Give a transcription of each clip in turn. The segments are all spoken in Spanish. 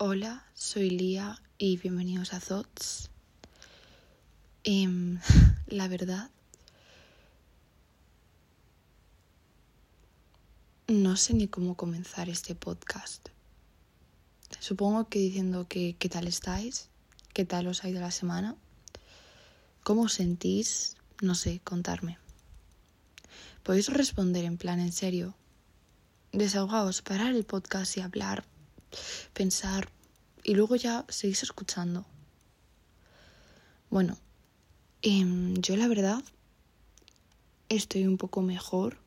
Hola, soy Lía y bienvenidos a Thoughts. Em, la verdad, no sé ni cómo comenzar este podcast. Supongo que diciendo que qué tal estáis, qué tal os ha ido la semana, cómo os sentís, no sé, contarme. Podéis responder en plan en serio. Desahogaos, parar el podcast y hablar pensar y luego ya seguís escuchando. Bueno, em, yo la verdad estoy un poco mejor.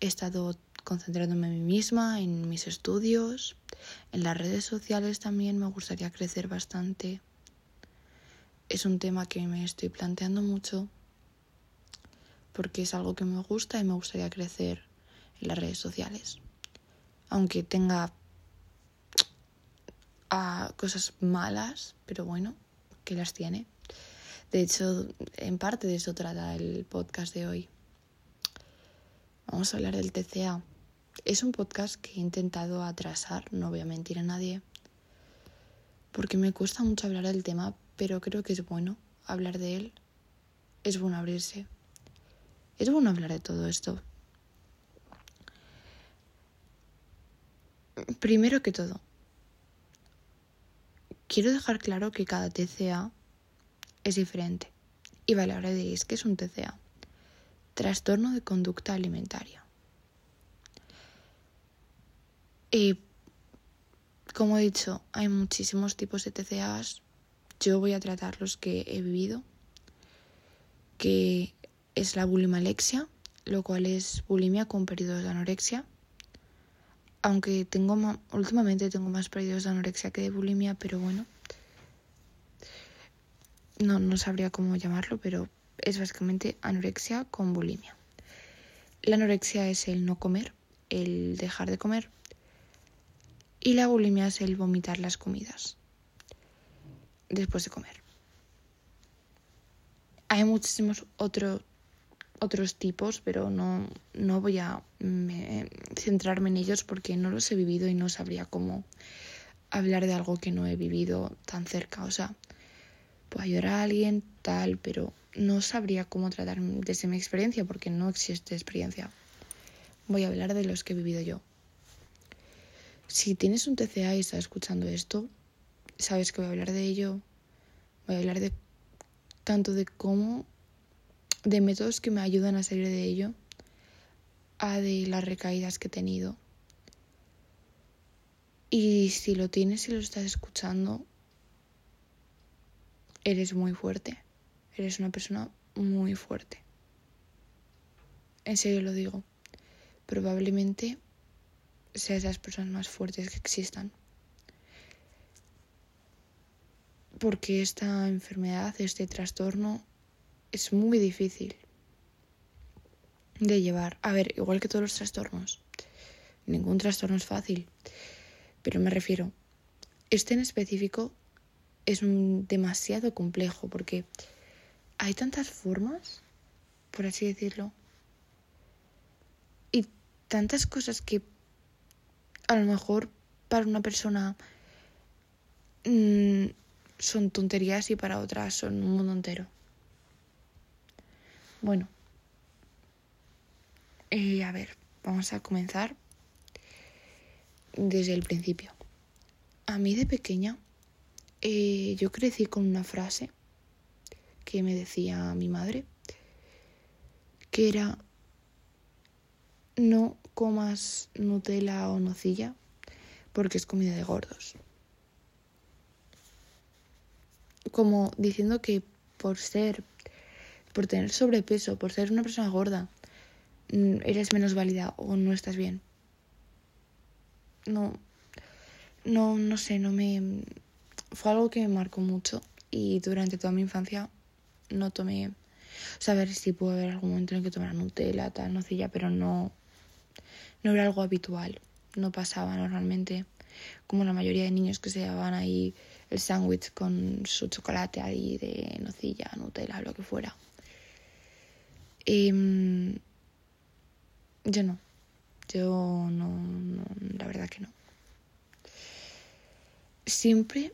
He estado concentrándome en mí misma, en mis estudios, en las redes sociales también me gustaría crecer bastante. Es un tema que me estoy planteando mucho porque es algo que me gusta y me gustaría crecer en las redes sociales. Aunque tenga a cosas malas, pero bueno, que las tiene. De hecho, en parte de eso trata el podcast de hoy. Vamos a hablar del TCA. Es un podcast que he intentado atrasar, no voy a mentir a nadie, porque me cuesta mucho hablar del tema, pero creo que es bueno hablar de él. Es bueno abrirse. Es bueno hablar de todo esto. Primero que todo, Quiero dejar claro que cada TCA es diferente. Y vale, ahora diréis, ¿qué es un TCA? Trastorno de conducta alimentaria. Y como he dicho, hay muchísimos tipos de TCAs. Yo voy a tratar los que he vivido, que es la bulimalexia, lo cual es bulimia con periodos de anorexia aunque tengo últimamente tengo más periodos de anorexia que de bulimia, pero bueno. No, no sabría cómo llamarlo, pero es básicamente anorexia con bulimia. La anorexia es el no comer, el dejar de comer. Y la bulimia es el vomitar las comidas después de comer. Hay muchísimos otros otros tipos, pero no, no voy a centrarme en ellos porque no los he vivido y no sabría cómo hablar de algo que no he vivido tan cerca. O sea, puedo ayudar a alguien, tal, pero no sabría cómo tratar desde mi experiencia porque no existe experiencia. Voy a hablar de los que he vivido yo. Si tienes un TCA y estás escuchando esto, sabes que voy a hablar de ello. Voy a hablar de tanto de cómo de métodos que me ayudan a salir de ello, a de las recaídas que he tenido. Y si lo tienes y lo estás escuchando, eres muy fuerte. Eres una persona muy fuerte. En serio lo digo. Probablemente seas las personas más fuertes que existan. Porque esta enfermedad, este trastorno, es muy difícil de llevar. A ver, igual que todos los trastornos. Ningún trastorno es fácil. Pero me refiero, este en específico es un demasiado complejo porque hay tantas formas, por así decirlo, y tantas cosas que a lo mejor para una persona mm, son tonterías y para otras son un mundo entero. Bueno, eh, a ver, vamos a comenzar desde el principio. A mí de pequeña eh, yo crecí con una frase que me decía mi madre, que era no comas Nutella o nocilla porque es comida de gordos. Como diciendo que por ser por tener sobrepeso, por ser una persona gorda, mm, eres menos válida o no estás bien. No, no, no sé, no me... Fue algo que me marcó mucho y durante toda mi infancia no tomé... O si pudo haber algún momento en que tomara Nutella, tal, nocilla, pero no... No era algo habitual, no pasaba normalmente como la mayoría de niños que se llevaban ahí el sándwich con su chocolate ahí de nocilla, Nutella, lo que fuera. Em, yo no. Yo no, la verdad que no. siempre,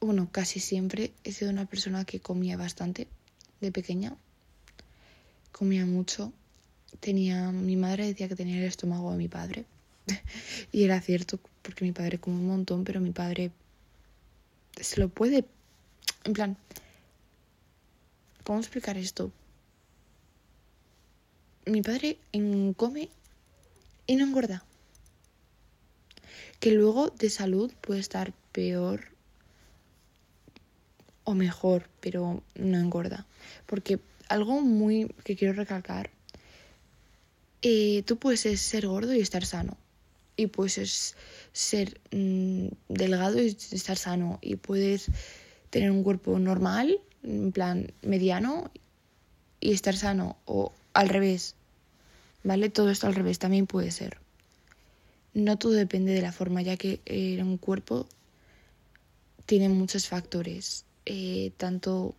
bueno, casi siempre he sido una persona que comía bastante de pequeña. Comía mucho. Tenía, mi madre decía que tenía el estómago de mi padre. y era cierto, porque mi padre come un montón, pero mi padre se lo puede, en plan, ¿cómo explicar esto? Mi padre come y no engorda. Que luego de salud puede estar peor o mejor, pero no engorda. Porque algo muy que quiero recalcar, eh, tú puedes ser gordo y estar sano. Y puedes ser mm, delgado y estar sano. Y puedes tener un cuerpo normal, en plan mediano, y estar sano. O al revés. ¿Vale? Todo esto al revés también puede ser. No todo depende de la forma, ya que eh, un cuerpo tiene muchos factores. Eh, tanto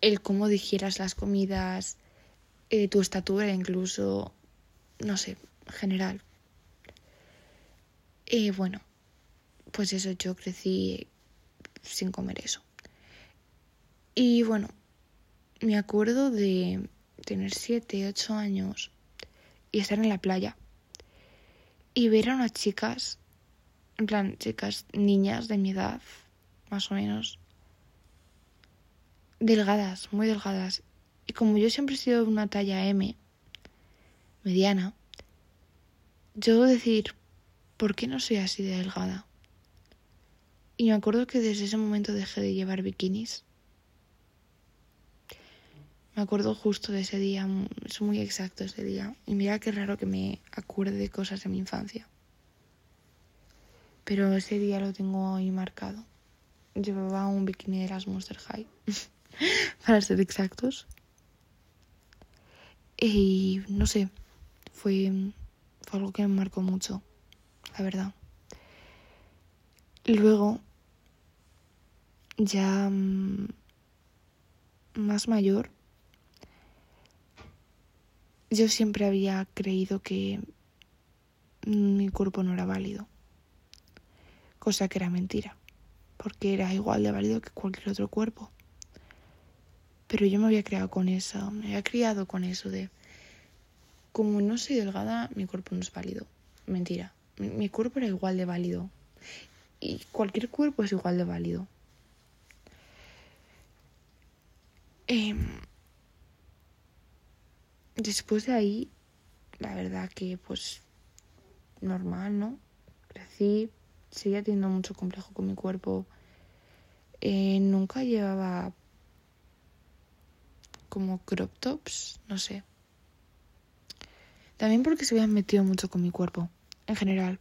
el cómo digieras las comidas, eh, tu estatura incluso, no sé, general. Y bueno, pues eso, yo crecí sin comer eso. Y bueno, me acuerdo de tener 7, 8 años y estar en la playa y ver a unas chicas, en plan, chicas, niñas de mi edad, más o menos, delgadas, muy delgadas. Y como yo siempre he sido una talla M, mediana, yo decir, ¿por qué no soy así de delgada? Y me acuerdo que desde ese momento dejé de llevar bikinis. Me acuerdo justo de ese día, es muy exacto ese día. Y mira qué raro que me acuerde de cosas de mi infancia. Pero ese día lo tengo ahí marcado. Llevaba un bikini de las Monster High, para ser exactos. Y no sé, fue fue algo que me marcó mucho, la verdad. Luego, ya mm, más mayor, yo siempre había creído que mi cuerpo no era válido, cosa que era mentira, porque era igual de válido que cualquier otro cuerpo. Pero yo me había criado con eso, me había criado con eso de como no soy delgada, mi cuerpo no es válido. Mentira. Mi, cuerpo era igual de válido. Y cualquier cuerpo es igual de válido. Em, después de ahí, la verdad que pues normal, ¿no? Crecí, seguía teniendo mucho complejo con mi cuerpo. Eh, nunca llevaba como crop tops, no sé. También porque se habían metido mucho con mi cuerpo, en general.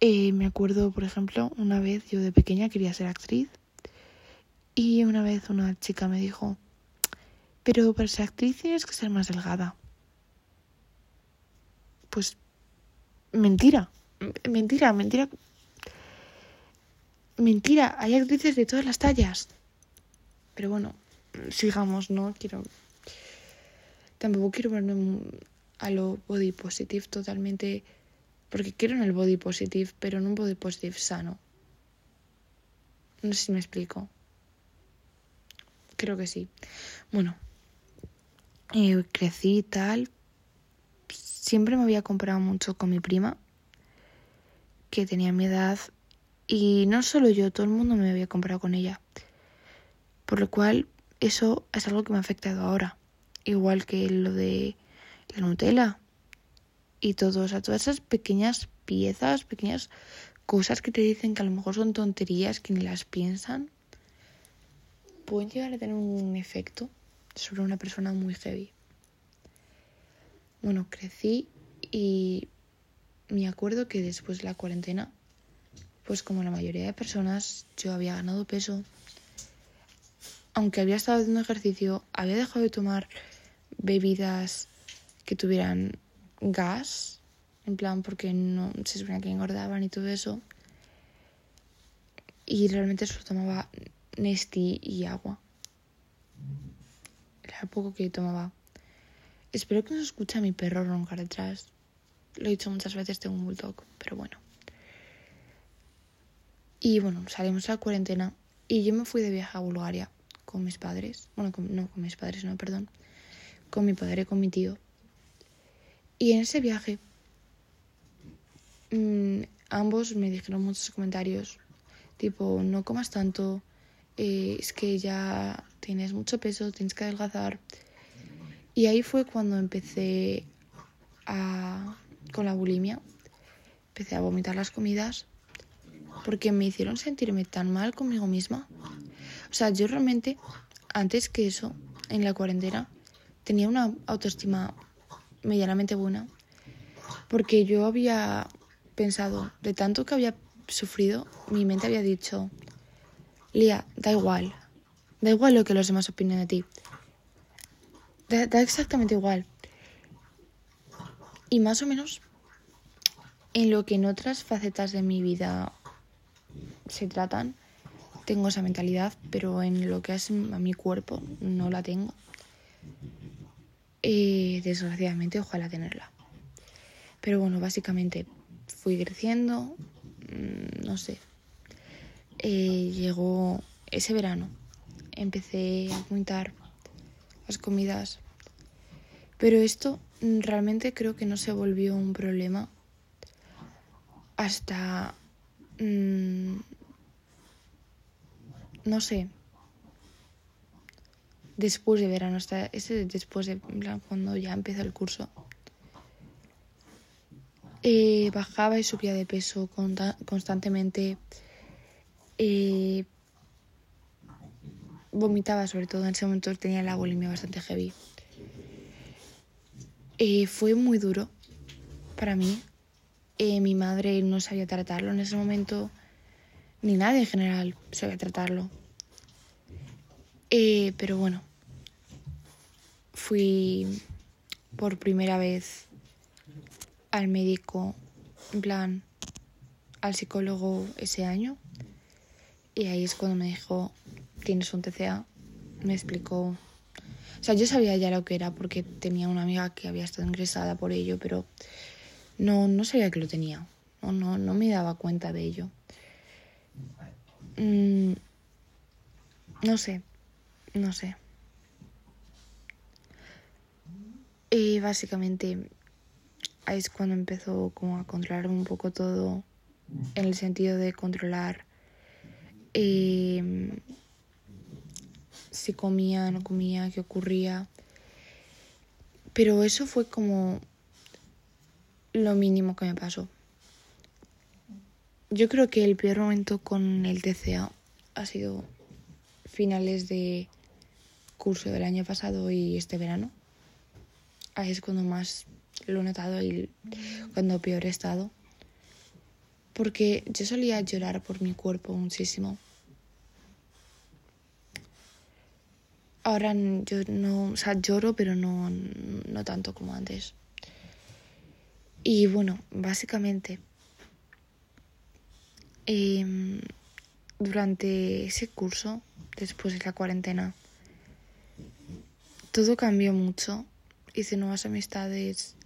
Eh, me acuerdo, por ejemplo, una vez yo de pequeña quería ser actriz y una vez una chica me dijo, pero para ser actriz tienes que ser más delgada. Pues mentira, mentira, mentira. Mentira, hay actrices de todas las tallas. Pero bueno, sigamos, no quiero... Tampoco quiero verme a lo body positive totalmente, porque quiero en el body positive, pero en un body positive sano. No sé si me explico. Creo que sí. Bueno, eh, crecí y tal. Siempre me había comprado mucho con mi prima, que tenía mi edad, y no solo yo, todo el mundo me había comprado con ella. Por lo cual, eso es algo que me ha afectado ahora. Igual que lo de la Nutella y todo, o sea, todas esas pequeñas piezas, pequeñas cosas que te dicen que a lo mejor son tonterías, que ni las piensan, pueden llegar a tener un efecto sobre una persona muy heavy. Bueno, crecí y me acuerdo que después de la cuarentena, pues como la mayoría de personas, yo había ganado peso. Aunque había estado haciendo ejercicio, había dejado de tomar bebidas que tuvieran gas, en plan porque no se suponía que engordaban y todo eso. Y realmente solo tomaba Nesti y agua. Era poco que tomaba. Espero que no se escuche a mi perro roncar detrás. Lo he dicho muchas veces, tengo un bulldog, pero bueno. Y bueno, salimos a la cuarentena y yo me fui de viaje a Bulgaria con mis padres. Bueno, no con mis padres, no, perdón. Con mi padre y con mi tío. Y en ese viaje mmm, ambos me dijeron muchos comentarios, tipo, no comas tanto, eh, es que ya tienes mucho peso, tienes que adelgazar. Y ahí fue cuando empecé a, con la bulimia, empecé a vomitar las comidas porque me hicieron sentirme tan mal conmigo misma. O sea, yo realmente, antes que eso, en la cuarentena, tenía una autoestima medianamente buena porque yo había pensado, de tanto que había sufrido, mi mente había dicho, Lía, da igual, da igual lo que los demás opinen de ti. Da, da exactamente igual. Y más o menos en lo que en otras facetas de mi vida se tratan, tengo esa mentalidad, pero en lo que es a mi cuerpo no la tengo. Y desgraciadamente, ojalá tenerla. Pero bueno, básicamente fui creciendo, mm, no sé. Eh, llegó ese verano, empecé a apuntar las comidas, pero esto realmente creo que no se volvió un problema hasta... Mmm, no sé. Después de verano, hasta ese después de cuando ya empezó el curso. Eh, bajaba y subía de peso constantemente. Eh, vomitaba sobre todo. En ese momento tenía la bulimia bastante heavy. Eh, fue muy duro para mí. mi madre no sabía tratarlo en ese momento. Ni nadie en general sabía tratarlo. pero bueno. Fui por primera vez al médico, en plan, al psicólogo ese año. Y ahí es cuando me dijo, tienes un TCA. Me explicó. O sea, yo sabía ya lo que era porque tenía una amiga que había estado ingresada por ello, pero no, no sabía que lo tenía. No, no, no me daba cuenta de ello. Mm, no sé, no sé. Y básicamente ahí es cuando empezó como a controlar un poco todo en el sentido de controlar em, si comía, no comía, qué ocurría. Pero eso fue como lo mínimo que me pasó. Yo creo que el peor momento con el TCA ha sido finales de curso del año pasado y este verano. Ahí es cuando más lo he notado y cuando peor he estado. Porque yo solía llorar por mi cuerpo muchísimo. Ahora yo no, o sea, lloro, pero no, no tanto como antes. Y bueno, básicamente, em, durante ese curso, después de la cuarentena, todo cambió mucho. Hice nuevas amistades,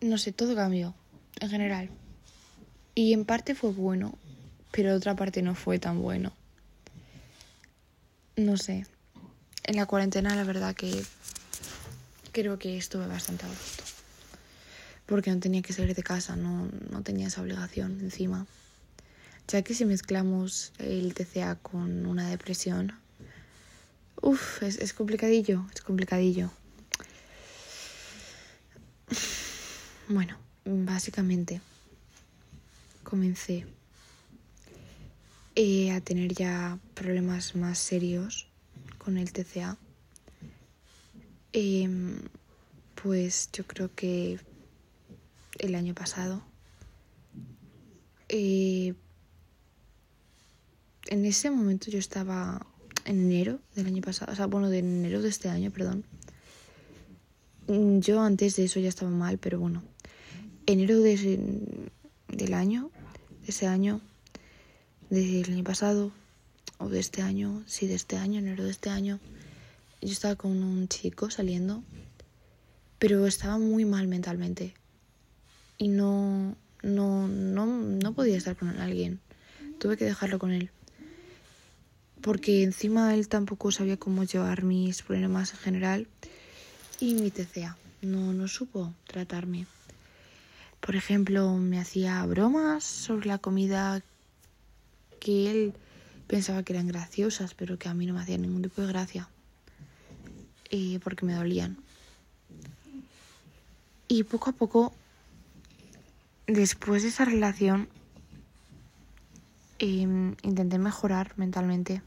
no sé, todo cambió en general. Y en parte fue bueno, pero otra parte no fue tan bueno. No sé. En la cuarentena la verdad que creo que estuve bastante a. Porque no tenía que salir de casa, no, no tenía esa obligación encima. Ya que si mezclamos el TCA con una depresión, uff, es complicadillo, es complicadillo. Bueno, básicamente comencé eh, a tener ya problemas más serios con el TCA. Em, pues yo creo que el año pasado. Eh, en ese momento yo estaba en enero del año pasado, o sea, bueno, de enero de este año, perdón. Yo antes de eso ya estaba mal, pero bueno, enero de del año, ese año, del año pasado, o de este año, sí, de este año, enero de este año, yo estaba con un chico saliendo, pero estaba muy mal mentalmente. y no, no, no, no podía estar con alguien. Tuve que dejarlo con él. Porque encima él tampoco sabía cómo llevar mis problemas en general y mi TCA. No, no supo tratarme. Por ejemplo, me hacía bromas sobre la comida que él pensaba que eran graciosas, pero que a mí no me hacían ningún tipo de gracia. Y porque me dolían. Y poco a poco, después de esa relación, em, intenté mejorar mentalmente.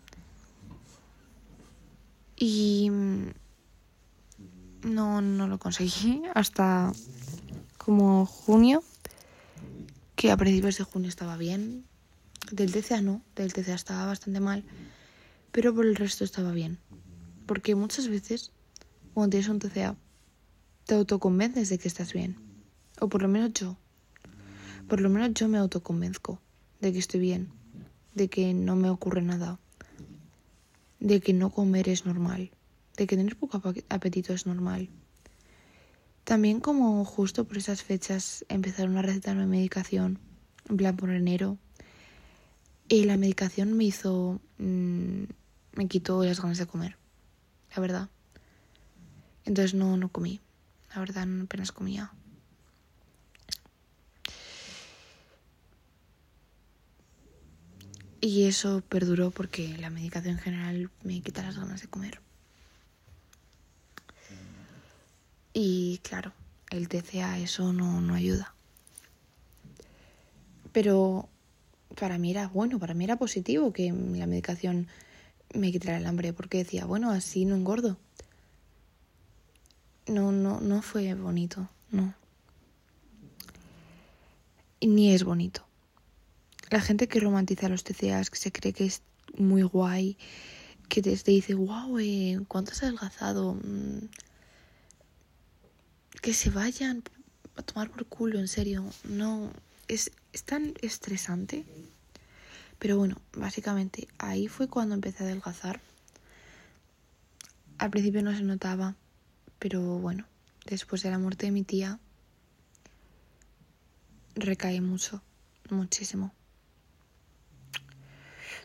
Y no, no lo conseguí hasta como junio, que a principios de junio estaba bien. Del TCA no, del TCA estaba bastante mal, pero por el resto estaba bien. Porque muchas veces, cuando tienes un TCA, te autoconvences de que estás bien. O por lo menos yo. Por lo menos yo me autoconvenzco de que estoy bien, de que no me ocurre nada, de que no comer es normal, de que tener poco apetito es normal. También como justo por esas fechas empezaron a recetarme medicación, en plan por enero. Y la medicación me hizo... Mm, me quitó las ganas de comer, la verdad. Entonces no, no comí, la verdad apenas comía. Y eso perduró porque la medicación en general me quita las ganas de comer. Y claro, el TCA eso no, no ayuda. Pero para mí era bueno, para mí era positivo que la medicación me quitara el hambre, porque decía, bueno, así no engordo. No, no, no fue bonito, no. Ni es bonito. La gente que romantiza los TCAs, que se cree que es muy guay, que te, dice, wow, eh, ¿cuánto has adelgazado? Mm, que se vayan a tomar por culo, en serio. No, es, es tan estresante. Pero bueno, básicamente ahí fue cuando empecé a adelgazar. Al principio no se notaba, pero bueno, después de la muerte de mi tía, recaí mucho, muchísimo.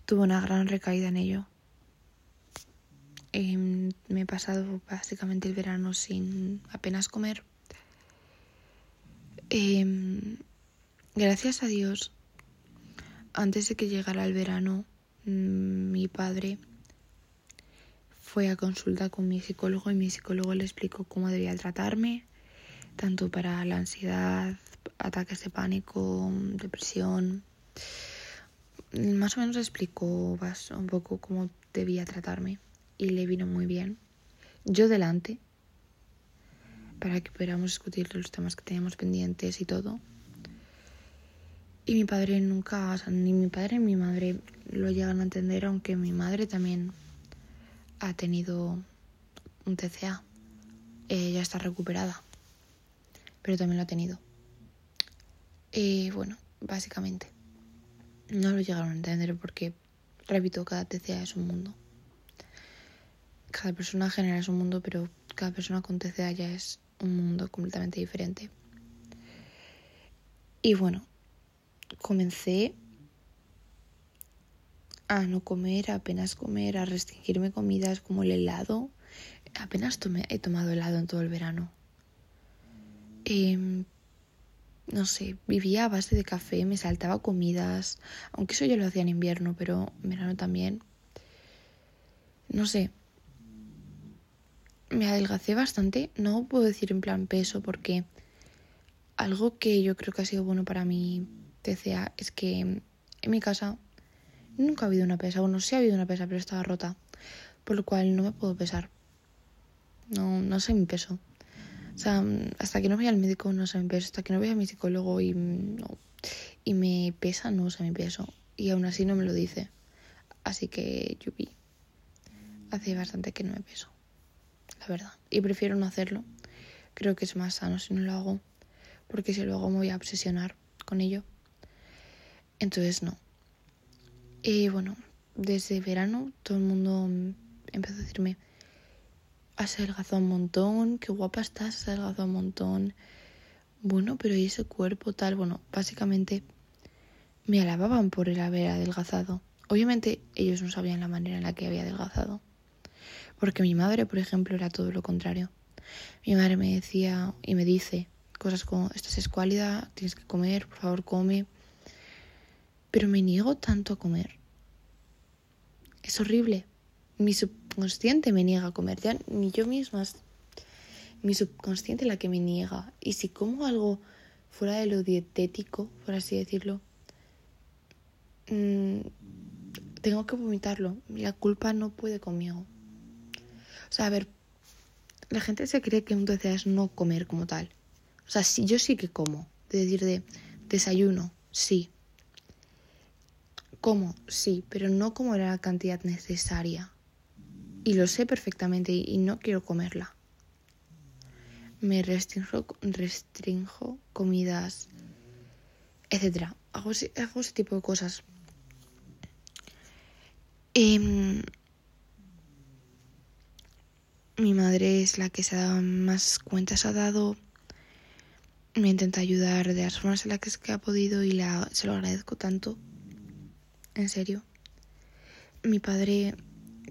Tuve una gran recaída en ello. Em, me he pasado básicamente el verano sin apenas comer. Em, gracias a Dios, antes de que llegara el verano, mm, mi padre fue a consulta con mi psicólogo y mi psicólogo le explicó cómo debía tratarme, tanto para la ansiedad, ataques de pánico, depresión. Más o menos explicó un poco cómo debía tratarme y le vino muy bien. Yo delante, para que pudiéramos discutir los temas que teníamos pendientes y todo. Y mi padre nunca, o sea, ni mi padre ni mi madre lo llegan a entender, aunque mi madre también ha tenido un TCA. Ella está recuperada, pero también lo ha tenido. Y bueno, básicamente, no lo llegaron a entender porque, repito, cada TCA es un mundo cada persona genera su mundo, pero cada persona con TCA ya es un mundo completamente diferente. Y bueno, comencé a no comer, a apenas comer, a restringirme comidas como el helado. Apenas he tomado helado en todo el verano. Em, no sé, vivía a base de café, me saltaba comidas, aunque eso yo lo hacía en invierno, pero en verano también. No sé, me adelgacé bastante. No puedo decir en plan peso porque algo que yo creo que ha sido bueno para mi TCA es que en mi casa nunca ha habido una pesa. Bueno, sí ha habido una pesa, pero estaba rota. Por lo cual no me puedo pesar. No, no sé mi peso. O sea, hasta que no vaya al médico no sé mi peso. Hasta que no vaya a mi psicólogo y, no, y me pesa no sé mi peso. Y aún así no me lo dice. Así que, yupi. Hace bastante que no me peso la verdad. Y prefiero no hacerlo. Creo que es más sano si no lo hago, porque si lo hago me voy a obsesionar con ello. Entonces no. Y bueno, desde verano todo el mundo empezó a decirme, has adelgazado un montón, qué guapa estás, has adelgazado un montón. bueno, pero ¿y ese cuerpo tal? Bueno, básicamente me alababan por el haber adelgazado. Obviamente ellos no sabían la manera en la que había adelgazado. Porque mi madre, por ejemplo, era todo lo contrario. Mi madre me decía y me dice cosas como, estás escuálida, tienes que comer, por favor come. Pero me niego tanto a comer. Es horrible. Mi subconsciente me niega a comer, ya ni yo misma. Mi subconsciente la que me niega. Y si como algo fuera de lo dietético, por así decirlo, mmm, tengo que vomitarlo. La culpa no puede conmigo. O sea, a ver, la gente se cree que un TCA es no comer como tal. O sea, sí, yo sí que como. De decir de desayuno, sí. Como, sí, pero no como la cantidad necesaria. Y lo sé perfectamente y, no quiero comerla. Me restringo, restringo comidas, etcétera. Hago, hago ese tipo de cosas Em, mi madre es la que se ha dado más cuentas ha dado. Me intenta ayudar de las formas en las que ha podido y la, se lo agradezco tanto. En serio. Mi padre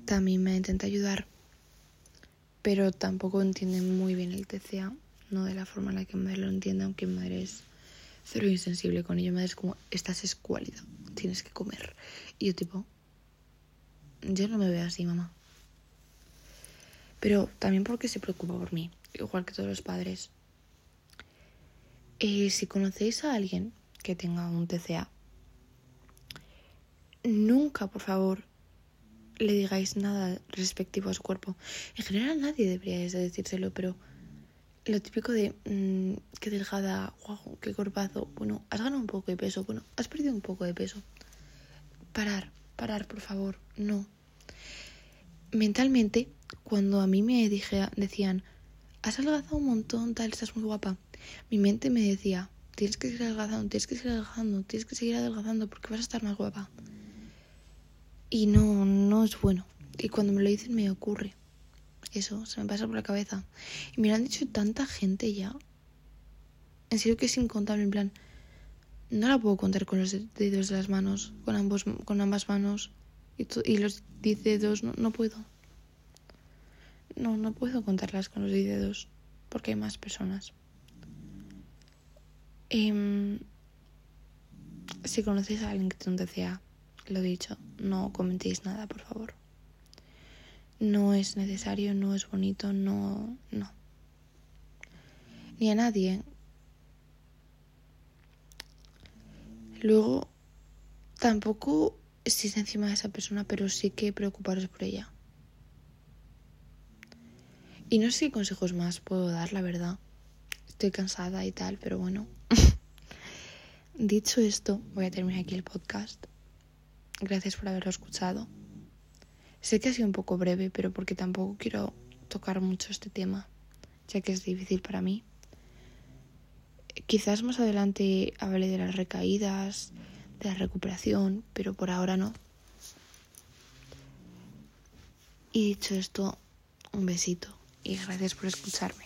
también me intenta ayudar, pero tampoco entiende muy bien el TCA, no de la forma en la que mi madre lo entiende, aunque mi madre es cero insensible con ello. Mi madre es como, estás escuálida, tienes que comer. Y yo tipo, yo no me veo así, mamá. Pero también porque se preocupa por mí, igual que todos los padres. Eh, si conocéis a alguien que tenga un TCA, nunca, por favor, le digáis nada respectivo a su cuerpo. En general nadie debería decírselo, pero lo típico de mmm, qué delgada, guau, qué corpazo. Bueno, has ganado un poco de peso. Bueno, has perdido un poco de peso. Parar, parar, por favor. No mentalmente, cuando a mí me dije, decían, has adelgazado un montón, tal, estás muy guapa, mi mente me decía, tienes que seguir adelgazando, tienes que seguir adelgazando, tienes que seguir adelgazando porque vas a estar más guapa. Y no, no es bueno. Y cuando me lo dicen me ocurre. Eso, se me pasa por la cabeza. Y me lo han dicho tanta gente ya. En serio que es incontable, en plan, no la puedo contar con los dedos de las manos, con, ambos, con ambas manos y, y los diez dedos no, no puedo. No, no puedo contarlas con los dedos porque hay más personas. Em, si conocéis a alguien que tiene un lo dicho, no comentéis nada, por favor. No es necesario, no es bonito, no, no. Ni a nadie. Luego, tampoco estéis encima de esa persona, pero sí que preocuparos por ella. Y no sé qué consejos más puedo dar, la verdad. Estoy cansada y tal, pero bueno. Dicho esto, voy a terminar aquí el podcast. Gracias por haberlo escuchado. Sé que ha sido un poco breve, pero porque tampoco quiero tocar mucho este tema, ya que es difícil para mí. Quizás más adelante hable de las recaídas, de la recuperación, pero por ahora no. Y dicho esto, un besito y gracias por escucharme.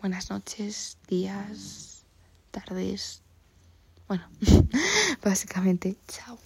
Buenas noches, días, tardes. Bueno, básicamente, chao.